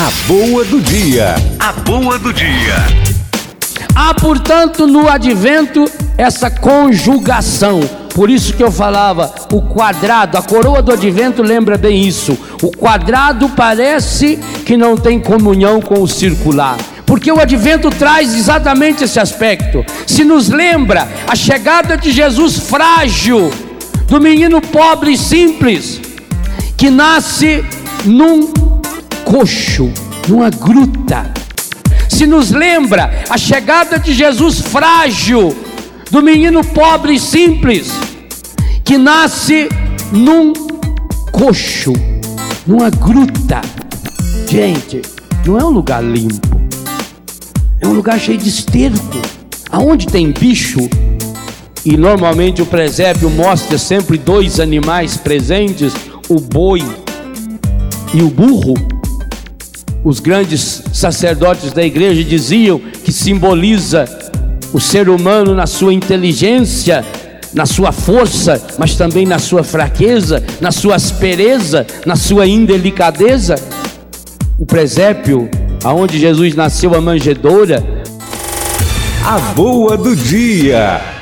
A boa do dia. A boa do dia. Há, portanto, no advento essa conjugação. Por isso que eu falava, o quadrado, a coroa do advento lembra bem isso. O quadrado parece que não tem comunhão com o circular. Porque o advento traz exatamente esse aspecto. Se nos lembra a chegada de Jesus frágil, do menino pobre e simples, que nasce num coxo, numa gruta. Se nos lembra a chegada de Jesus frágil, do menino pobre e simples, que nasce num coxo, numa gruta. Gente, não é um lugar limpo, é um lugar cheio de esterco. Aonde tem bicho, e normalmente o presépio mostra sempre dois animais presentes, o boi e o burro os grandes sacerdotes da igreja diziam que simboliza o ser humano na sua inteligência, na sua força, mas também na sua fraqueza, na sua aspereza, na sua indelicadeza. O presépio, aonde Jesus nasceu, a manjedoura. A boa do dia.